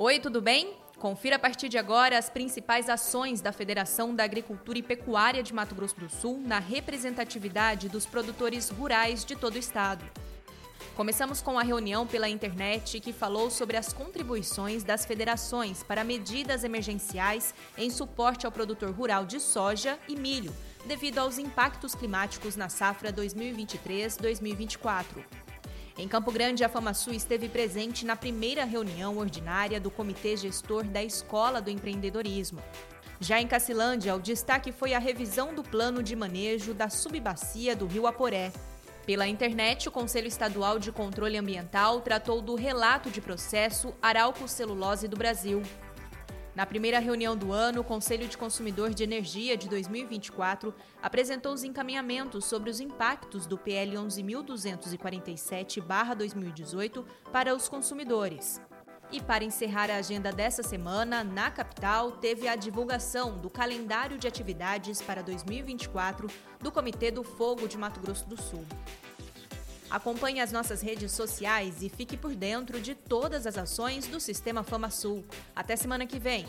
Oi, tudo bem? Confira a partir de agora as principais ações da Federação da Agricultura e Pecuária de Mato Grosso do Sul na representatividade dos produtores rurais de todo o estado. Começamos com a reunião pela internet que falou sobre as contribuições das federações para medidas emergenciais em suporte ao produtor rural de soja e milho, devido aos impactos climáticos na safra 2023-2024. Em Campo Grande, a FamaSul esteve presente na primeira reunião ordinária do Comitê Gestor da Escola do Empreendedorismo. Já em Cacilândia, o destaque foi a revisão do plano de manejo da subbacia do Rio Aporé, pela internet, o Conselho Estadual de Controle Ambiental tratou do relato de processo Arauco Celulose do Brasil. Na primeira reunião do ano, o Conselho de Consumidor de Energia de 2024 apresentou os encaminhamentos sobre os impactos do PL 11.247-2018 para os consumidores. E para encerrar a agenda dessa semana, na capital, teve a divulgação do calendário de atividades para 2024 do Comitê do Fogo de Mato Grosso do Sul. Acompanhe as nossas redes sociais e fique por dentro de todas as ações do Sistema Fama Sul. Até semana que vem!